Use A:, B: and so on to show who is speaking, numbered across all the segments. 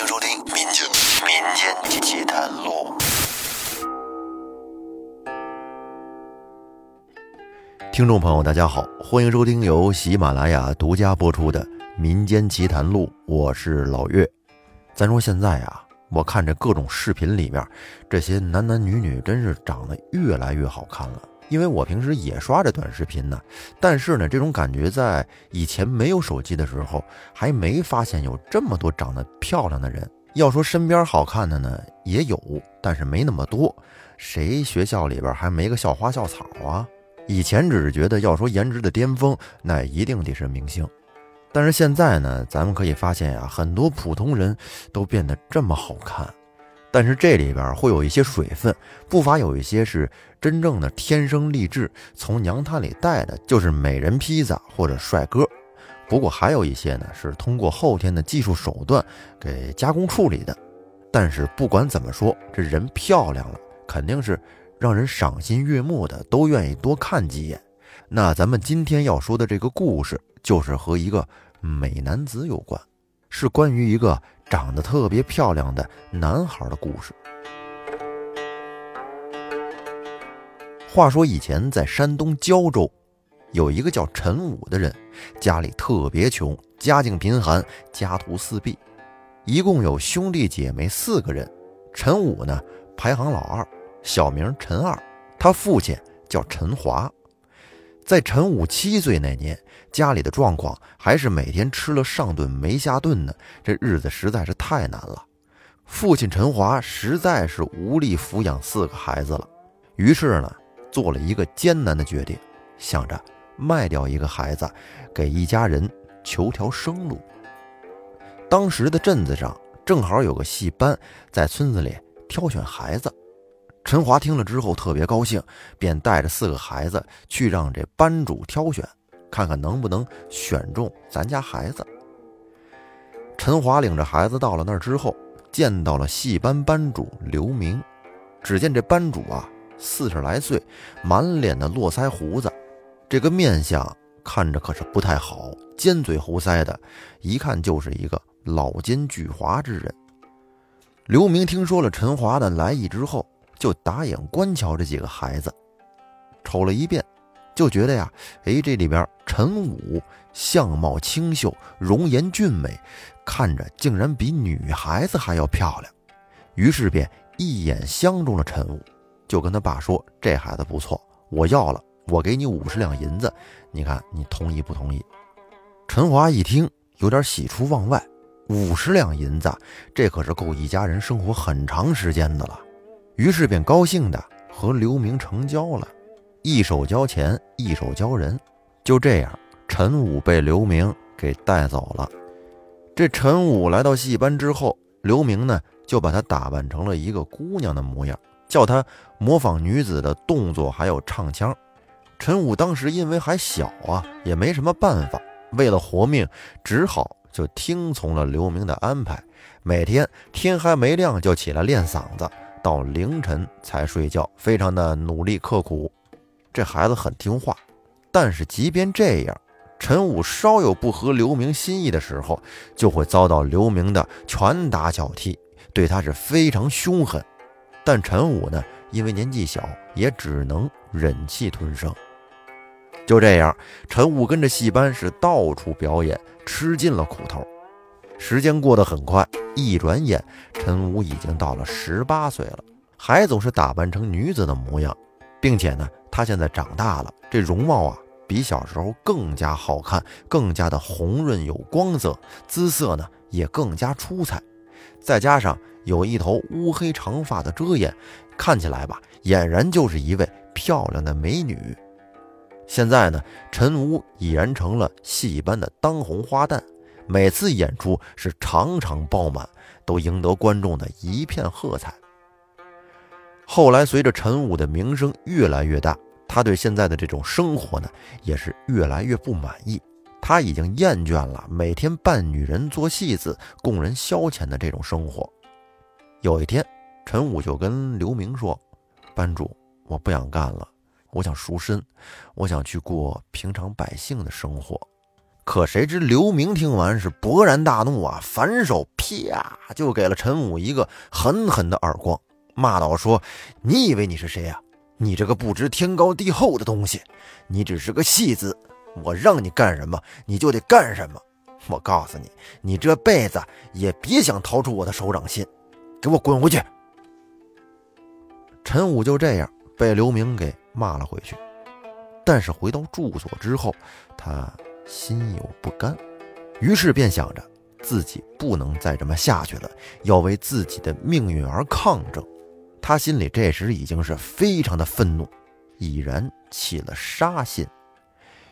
A: 迎收听《民间民间奇谈录》。听众朋友，大家好，欢迎收听由喜马拉雅独家播出的《民间奇谈录》，我是老岳。咱说现在啊，我看这各种视频里面，这些男男女女真是长得越来越好看了。因为我平时也刷着短视频呢，但是呢，这种感觉在以前没有手机的时候，还没发现有这么多长得漂亮的人。要说身边好看的呢，也有，但是没那么多。谁学校里边还没个校花校草啊？以前只是觉得要说颜值的巅峰，那一定得是明星。但是现在呢，咱们可以发现呀，很多普通人都变得这么好看。但是这里边会有一些水分，不乏有一些是真正的天生丽质，从娘胎里带的就是美人坯子或者帅哥。不过还有一些呢是通过后天的技术手段给加工处理的。但是不管怎么说，这人漂亮了，肯定是让人赏心悦目的，都愿意多看几眼。那咱们今天要说的这个故事，就是和一个美男子有关，是关于一个。长得特别漂亮的男孩的故事。话说以前在山东胶州，有一个叫陈武的人，家里特别穷，家境贫寒，家徒四壁，一共有兄弟姐妹四个人。陈武呢排行老二，小名陈二，他父亲叫陈华。在陈武七岁那年，家里的状况还是每天吃了上顿没下顿呢，这日子实在是太难了。父亲陈华实在是无力抚养四个孩子了，于是呢，做了一个艰难的决定，想着卖掉一个孩子，给一家人求条生路。当时的镇子上正好有个戏班在村子里挑选孩子。陈华听了之后特别高兴，便带着四个孩子去让这班主挑选，看看能不能选中咱家孩子。陈华领着孩子到了那儿之后，见到了戏班班主刘明。只见这班主啊，四十来岁，满脸的络腮胡子，这个面相看着可是不太好，尖嘴猴腮的，一看就是一个老奸巨猾之人。刘明听说了陈华的来意之后，就打眼观瞧这几个孩子，瞅了一遍，就觉得呀，哎，这里边陈武相貌清秀，容颜俊美，看着竟然比女孩子还要漂亮，于是便一眼相中了陈武，就跟他爸说：“这孩子不错，我要了，我给你五十两银子，你看你同意不同意？”陈华一听，有点喜出望外，五十两银子，这可是够一家人生活很长时间的了。于是便高兴的和刘明成交了，一手交钱，一手交人，就这样，陈武被刘明给带走了。这陈武来到戏班之后，刘明呢就把他打扮成了一个姑娘的模样，叫他模仿女子的动作，还有唱腔。陈武当时因为还小啊，也没什么办法，为了活命，只好就听从了刘明的安排，每天天还没亮就起来练嗓子。到凌晨才睡觉，非常的努力刻苦。这孩子很听话，但是即便这样，陈武稍有不合刘明心意的时候，就会遭到刘明的拳打脚踢，对他是非常凶狠。但陈武呢，因为年纪小，也只能忍气吞声。就这样，陈武跟着戏班是到处表演，吃尽了苦头。时间过得很快，一转眼，陈武已经到了十八岁了，还总是打扮成女子的模样，并且呢，他现在长大了，这容貌啊，比小时候更加好看，更加的红润有光泽，姿色呢也更加出彩，再加上有一头乌黑长发的遮掩，看起来吧，俨然就是一位漂亮的美女。现在呢，陈武已然成了戏班的当红花旦。每次演出是场场爆满，都赢得观众的一片喝彩。后来随着陈武的名声越来越大，他对现在的这种生活呢，也是越来越不满意。他已经厌倦了每天扮女人做戏子供人消遣的这种生活。有一天，陈武就跟刘明说：“班主，我不想干了，我想赎身，我想去过平常百姓的生活。”可谁知刘明听完是勃然大怒啊，反手啪就给了陈武一个狠狠的耳光，骂道：“说你以为你是谁呀？你这个不知天高地厚的东西，你只是个戏子，我让你干什么你就得干什么。我告诉你，你这辈子也别想逃出我的手掌心，给我滚回去！”陈武就这样被刘明给骂了回去。但是回到住所之后，他心有不甘，于是便想着自己不能再这么下去了，要为自己的命运而抗争。他心里这时已经是非常的愤怒，已然起了杀心。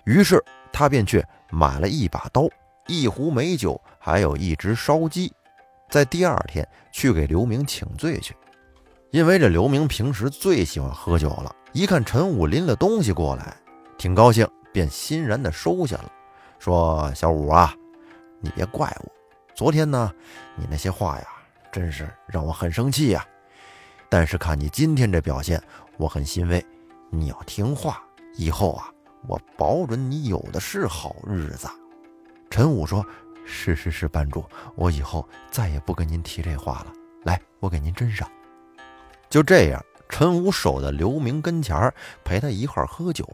A: 于是他便去买了一把刀、一壶美酒，还有一只烧鸡，在第二天去给刘明请罪去。因为这刘明平时最喜欢喝酒了，一看陈武拎了东西过来。挺高兴，便欣然的收下了，说：“小五啊，你别怪我，昨天呢，你那些话呀，真是让我很生气呀。但是看你今天这表现，我很欣慰。你要听话，以后啊，我保准你有的是好日子。”陈武说：“是是是，班主，我以后再也不跟您提这话了。来，我给您斟上。”就这样，陈武守在刘明跟前陪他一块喝酒。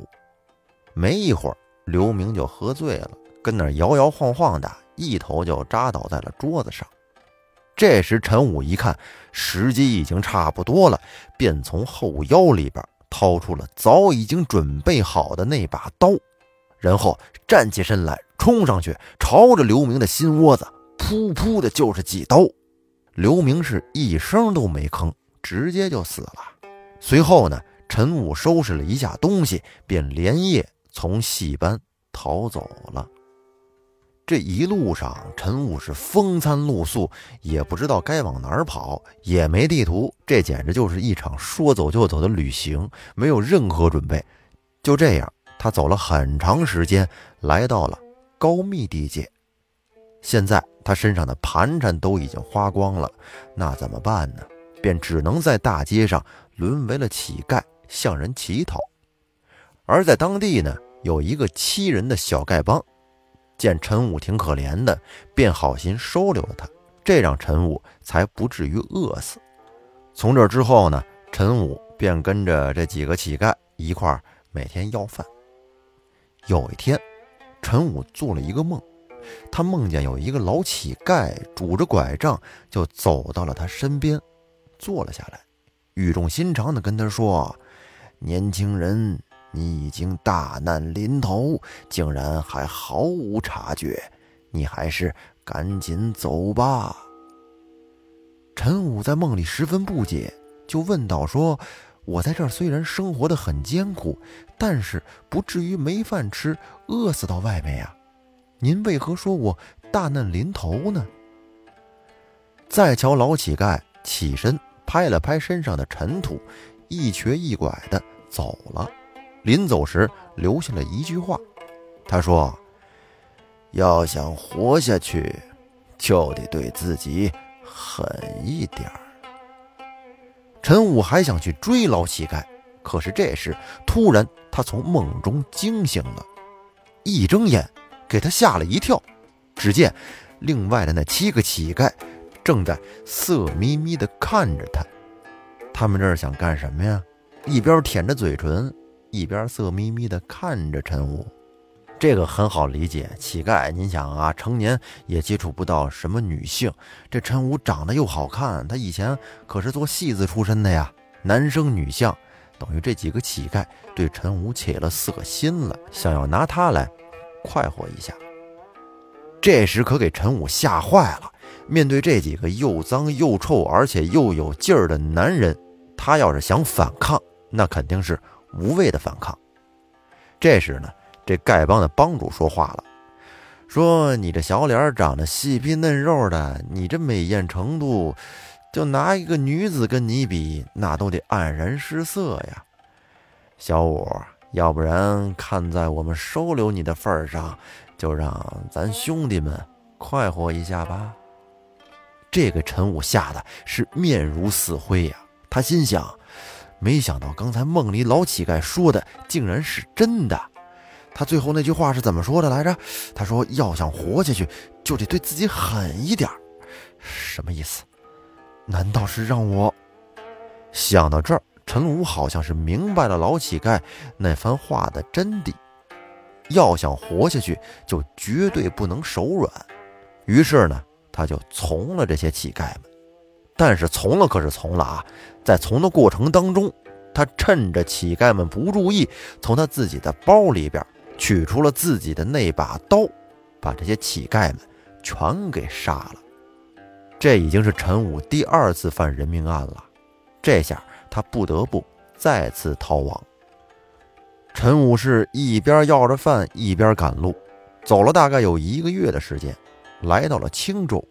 A: 没一会儿，刘明就喝醉了，跟那摇摇晃晃的，一头就扎倒在了桌子上。这时，陈武一看时机已经差不多了，便从后腰里边掏出了早已经准备好的那把刀，然后站起身来，冲上去，朝着刘明的心窝子噗噗的就是几刀。刘明是一声都没吭，直接就死了。随后呢，陈武收拾了一下东西，便连夜。从戏班逃走了。这一路上，陈武是风餐露宿，也不知道该往哪儿跑，也没地图，这简直就是一场说走就走的旅行，没有任何准备。就这样，他走了很长时间，来到了高密地界。现在他身上的盘缠都已经花光了，那怎么办呢？便只能在大街上沦为了乞丐，向人乞讨。而在当地呢，有一个七人的小丐帮，见陈武挺可怜的，便好心收留了他，这让陈武才不至于饿死。从这之后呢，陈武便跟着这几个乞丐一块儿每天要饭。有一天，陈武做了一个梦，他梦见有一个老乞丐拄着拐杖就走到了他身边，坐了下来，语重心长地跟他说：“年轻人。”你已经大难临头，竟然还毫无察觉，你还是赶紧走吧。陈武在梦里十分不解，就问道：“说，我在这儿虽然生活的很艰苦，但是不至于没饭吃，饿死到外面呀？您为何说我大难临头呢？”再瞧老乞丐起身拍了拍身上的尘土，一瘸一拐的走了。临走时留下了一句话，他说：“要想活下去，就得对自己狠一点儿。”陈武还想去追老乞丐，可是这时突然他从梦中惊醒了，一睁眼给他吓了一跳。只见另外的那七个乞丐正在色眯眯地看着他，他们这是想干什么呀？一边舔着嘴唇。一边色眯眯地看着陈武，这个很好理解。乞丐，您想啊，成年也接触不到什么女性。这陈武长得又好看，他以前可是做戏子出身的呀，男生女相，等于这几个乞丐对陈武起了色心了，想要拿他来快活一下。这时可给陈武吓坏了。面对这几个又脏又臭，而且又有劲儿的男人，他要是想反抗，那肯定是。无谓的反抗。这时呢，这丐帮的帮主说话了，说：“你这小脸长得细皮嫩肉的，你这美艳程度，就拿一个女子跟你比，那都得黯然失色呀。小五，要不然看在我们收留你的份上，就让咱兄弟们快活一下吧。”这个陈武吓得是面如死灰呀，他心想。没想到刚才梦里老乞丐说的竟然是真的。他最后那句话是怎么说的来着？他说：“要想活下去，就得对自己狠一点什么意思？难道是让我？想到这儿，陈武好像是明白了老乞丐那番话的真谛。要想活下去，就绝对不能手软。于是呢，他就从了这些乞丐们。但是从了可是从了啊，在从的过程当中，他趁着乞丐们不注意，从他自己的包里边取出了自己的那把刀，把这些乞丐们全给杀了。这已经是陈武第二次犯人命案了，这下他不得不再次逃亡。陈武是一边要着饭，一边赶路，走了大概有一个月的时间，来到了青州。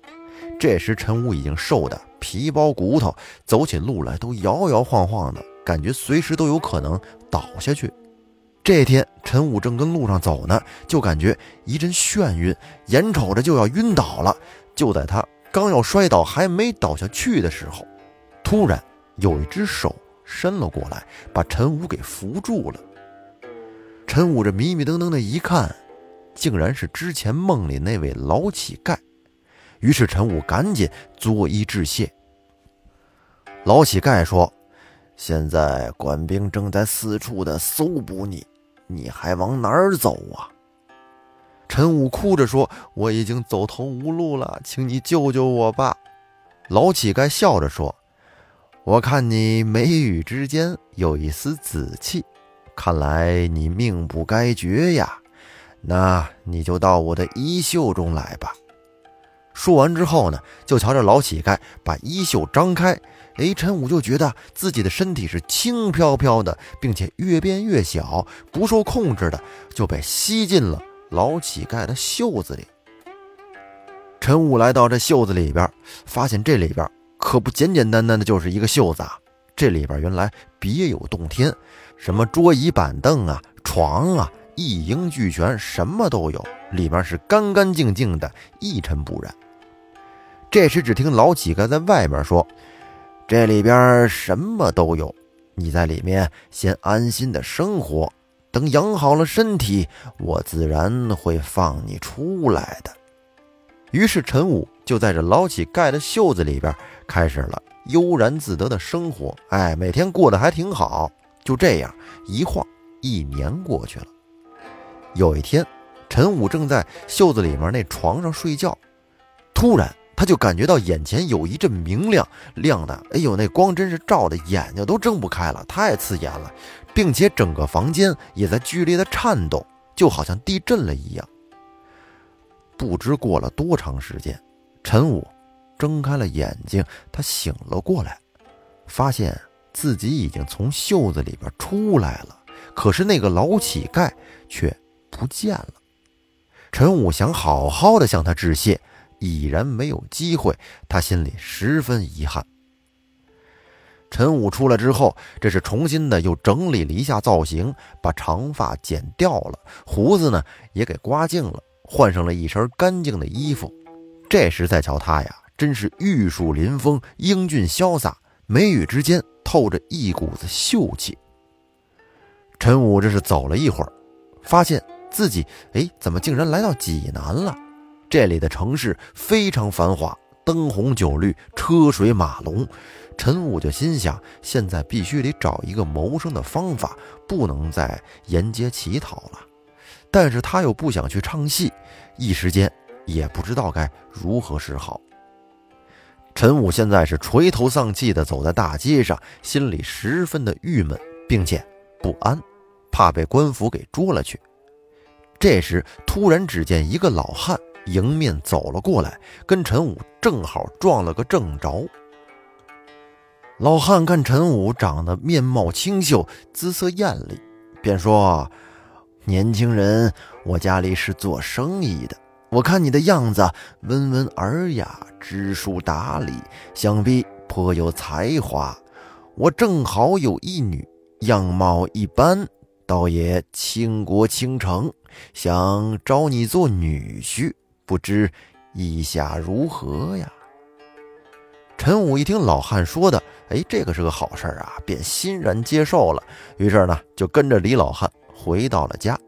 A: 这时陈武已经瘦得皮包骨头，走起路来都摇摇晃晃的，感觉随时都有可能倒下去。这天，陈武正跟路上走呢，就感觉一阵眩晕，眼瞅着就要晕倒了。就在他刚要摔倒，还没倒下去的时候，突然有一只手伸了过来，把陈武给扶住了。陈武这迷迷瞪瞪的一看，竟然是之前梦里那位老乞丐。于是陈武赶紧作揖致谢。老乞丐说：“现在官兵正在四处的搜捕你，你还往哪儿走啊？”陈武哭着说：“我已经走投无路了，请你救救我吧。”老乞丐笑着说：“我看你眉宇之间有一丝紫气，看来你命不该绝呀。那你就到我的衣袖中来吧。”说完之后呢，就瞧着老乞丐把衣袖张开，哎，陈武就觉得自己的身体是轻飘飘的，并且越变越小，不受控制的就被吸进了老乞丐的袖子里。陈武来到这袖子里边，发现这里边可不简简单单的就是一个袖子啊，这里边原来别有洞天，什么桌椅板凳啊、床啊，一应俱全，什么都有，里面是干干净净的，一尘不染。这时，只听老乞丐在外面说：“这里边什么都有，你在里面先安心的生活，等养好了身体，我自然会放你出来的。”于是，陈武就在这老乞丐的袖子里边开始了悠然自得的生活。哎，每天过得还挺好。就这样，一晃一年过去了。有一天，陈武正在袖子里面那床上睡觉，突然。他就感觉到眼前有一阵明亮，亮的，哎呦，那光真是照的眼睛都睁不开了，太刺眼了，并且整个房间也在剧烈的颤抖，就好像地震了一样。不知过了多长时间，陈武睁开了眼睛，他醒了过来，发现自己已经从袖子里边出来了，可是那个老乞丐却不见了。陈武想好好的向他致谢。已然没有机会，他心里十分遗憾。陈武出来之后，这是重新的又整理了一下造型，把长发剪掉了，胡子呢也给刮净了，换上了一身干净的衣服。这时再瞧他呀，真是玉树临风，英俊潇洒，眉宇之间透着一股子秀气。陈武这是走了一会儿，发现自己哎，怎么竟然来到济南了？这里的城市非常繁华，灯红酒绿，车水马龙。陈武就心想，现在必须得找一个谋生的方法，不能再沿街乞讨了。但是他又不想去唱戏，一时间也不知道该如何是好。陈武现在是垂头丧气地走在大街上，心里十分的郁闷，并且不安，怕被官府给捉了去。这时，突然只见一个老汉。迎面走了过来，跟陈武正好撞了个正着。老汉看陈武长得面貌清秀，姿色艳丽，便说：“年轻人，我家里是做生意的，我看你的样子温文尔雅，知书达理，想必颇有才华。我正好有一女，样貌一般，倒也倾国倾城，想招你做女婿。”不知意下如何呀？陈武一听老汉说的，哎，这个是个好事啊，便欣然接受了。于是呢，就跟着李老汉回到了家。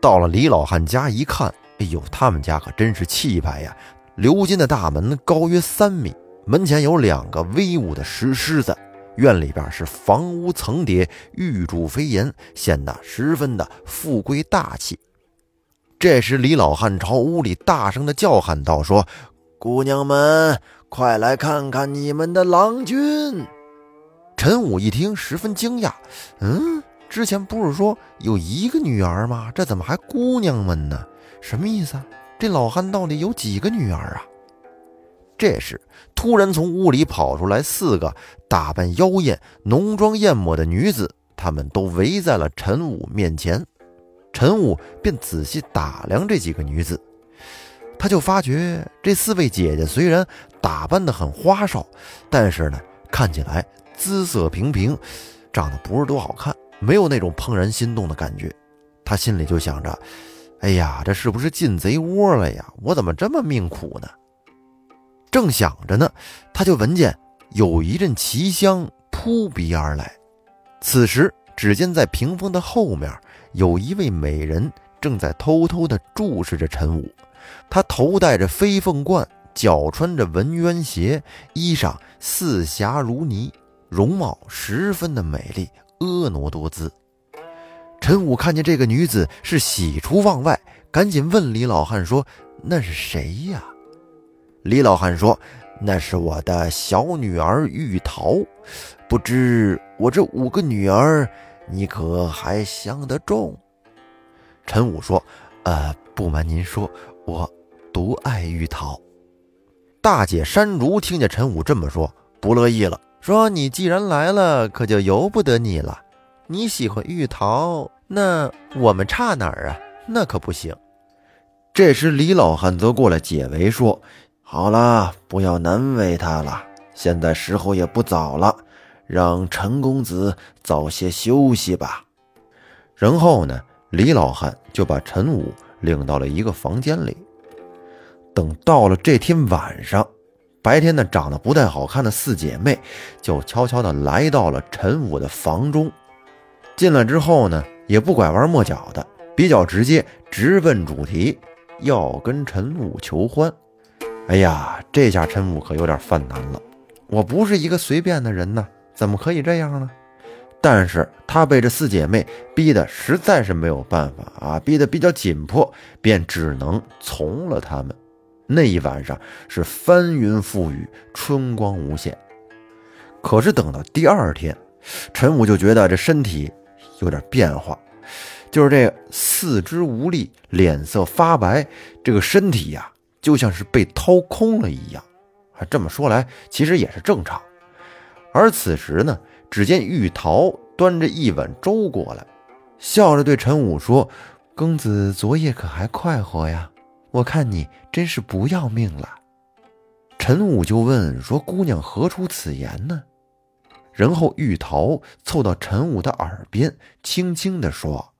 A: 到了李老汉家一看，哎呦，他们家可真是气派呀！鎏金的大门高约三米，门前有两个威武的石狮子。院里边是房屋层叠，玉柱飞檐，显得十分的富贵大气。这时，李老汉朝屋里大声的叫喊道：“说，姑娘们，快来看看你们的郎君！”陈武一听，十分惊讶：“嗯，之前不是说有一个女儿吗？这怎么还姑娘们呢？什么意思啊？这老汉到底有几个女儿啊？”这时，突然从屋里跑出来四个打扮妖艳、浓妆艳抹的女子，她们都围在了陈武面前。陈武便仔细打量这几个女子，他就发觉这四位姐姐虽然打扮得很花哨，但是呢，看起来姿色平平，长得不是多好看，没有那种怦然心动的感觉。他心里就想着：“哎呀，这是不是进贼窝了呀？我怎么这么命苦呢？”正想着呢，他就闻见有一阵奇香扑鼻而来。此时，只见在屏风的后面，有一位美人正在偷偷地注视着陈武。她头戴着飞凤冠，脚穿着文渊鞋，衣裳似霞如泥，容貌十分的美丽，婀娜多姿。陈武看见这个女子，是喜出望外，赶紧问李老汉说：“那是谁呀？”李老汉说：“那是我的小女儿玉桃，不知我这五个女儿，你可还相得中？”陈武说：“呃，不瞒您说，我独爱玉桃。”大姐山竹听见陈武这么说，不乐意了，说：“你既然来了，可就由不得你了。你喜欢玉桃，那我们差哪儿啊？那可不行。”这时，李老汉则过来解围说。好了，不要难为他了。现在时候也不早了，让陈公子早些休息吧。然后呢，李老汉就把陈武领到了一个房间里。等到了这天晚上，白天呢长得不太好看的四姐妹就悄悄地来到了陈武的房中。进来之后呢，也不拐弯抹角的，比较直接，直奔主题，要跟陈武求欢。哎呀，这下陈武可有点犯难了。我不是一个随便的人呢，怎么可以这样呢？但是他被这四姐妹逼得实在是没有办法啊，逼得比较紧迫，便只能从了他们。那一晚上是翻云覆雨，春光无限。可是等到第二天，陈武就觉得这身体有点变化，就是这四肢无力，脸色发白，这个身体呀。就像是被掏空了一样，啊，这么说来其实也是正常。而此时呢，只见玉桃端着一碗粥过来，笑着对陈武说：“公子昨夜可还快活呀？我看你真是不要命了。”陈武就问说：“姑娘何出此言呢？”然后玉桃凑到陈武的耳边，轻轻地说：“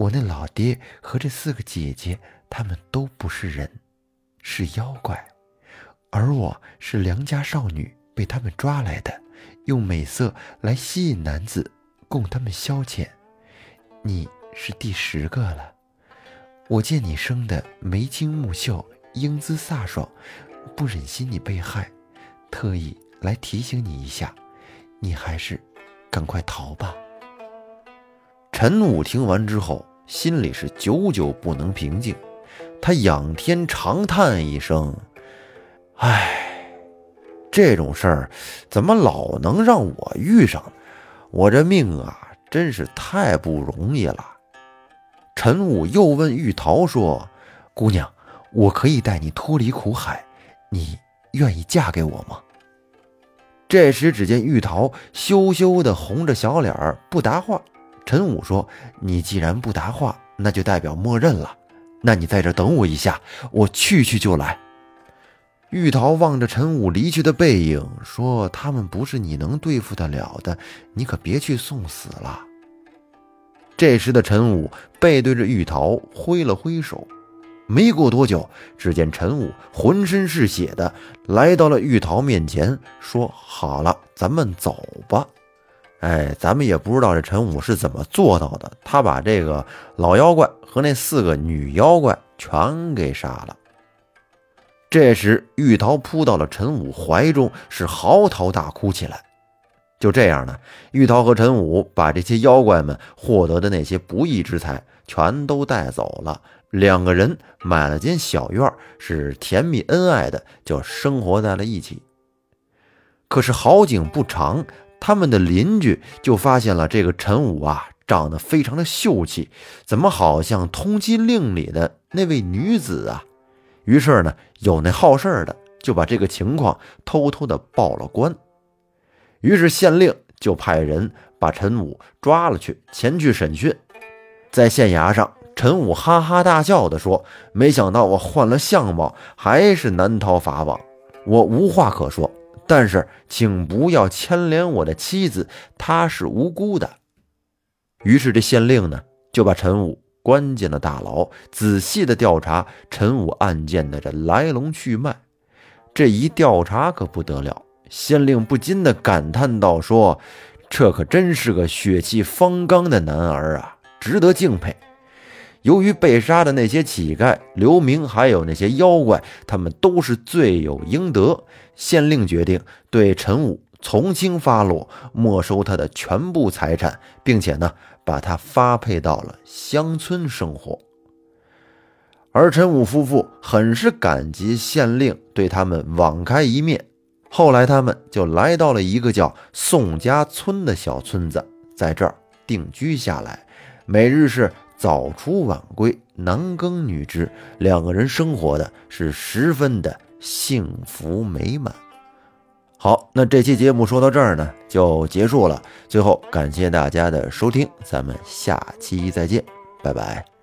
A: 我那老爹和这四个姐姐，他们都不是人。”是妖怪，而我是良家少女，被他们抓来的，用美色来吸引男子，供他们消遣。你是第十个了。我见你生的眉清目秀，英姿飒爽，不忍心你被害，特意来提醒你一下，你还是赶快逃吧。陈武听完之后，心里是久久不能平静。他仰天长叹一声：“唉，这种事儿怎么老能让我遇上？我这命啊，真是太不容易了。”陈武又问玉桃说：“姑娘，我可以带你脱离苦海，你愿意嫁给我吗？”这时，只见玉桃羞羞的红着小脸儿不答话。陈武说：“你既然不答话，那就代表默认了。”那你在这等我一下，我去去就来。玉桃望着陈武离去的背影，说：“他们不是你能对付得了的，你可别去送死了。”这时的陈武背对着玉桃挥了挥手，没过多久，只见陈武浑身是血的来到了玉桃面前，说：“好了，咱们走吧。”哎，咱们也不知道这陈武是怎么做到的，他把这个老妖怪和那四个女妖怪全给杀了。这时，玉桃扑到了陈武怀中，是嚎啕大哭起来。就这样呢，玉桃和陈武把这些妖怪们获得的那些不义之财全都带走了。两个人买了间小院，是甜蜜恩爱的，就生活在了一起。可是好景不长，他们的邻居就发现了这个陈武啊，长得非常的秀气，怎么好像通缉令里的那位女子啊？于是呢，有那好事的就把这个情况偷偷的报了官。于是县令就派人把陈武抓了去，前去审讯。在县衙上，陈武哈哈大笑地说：“没想到我换了相貌，还是难逃法网。我无话可说，但是请不要牵连我的妻子，她是无辜的。”于是这县令呢，就把陈武关进了大牢，仔细的调查陈武案件的这来龙去脉。这一调查可不得了。县令不禁的感叹道：“说，这可真是个血气方刚的男儿啊，值得敬佩。”由于被杀的那些乞丐、流民，还有那些妖怪，他们都是罪有应得。县令决定对陈武从轻发落，没收他的全部财产，并且呢，把他发配到了乡村生活。而陈武夫妇很是感激县令对他们网开一面。后来，他们就来到了一个叫宋家村的小村子，在这儿定居下来，每日是早出晚归，男耕女织，两个人生活的是十分的幸福美满。好，那这期节目说到这儿呢，就结束了。最后，感谢大家的收听，咱们下期再见，拜拜。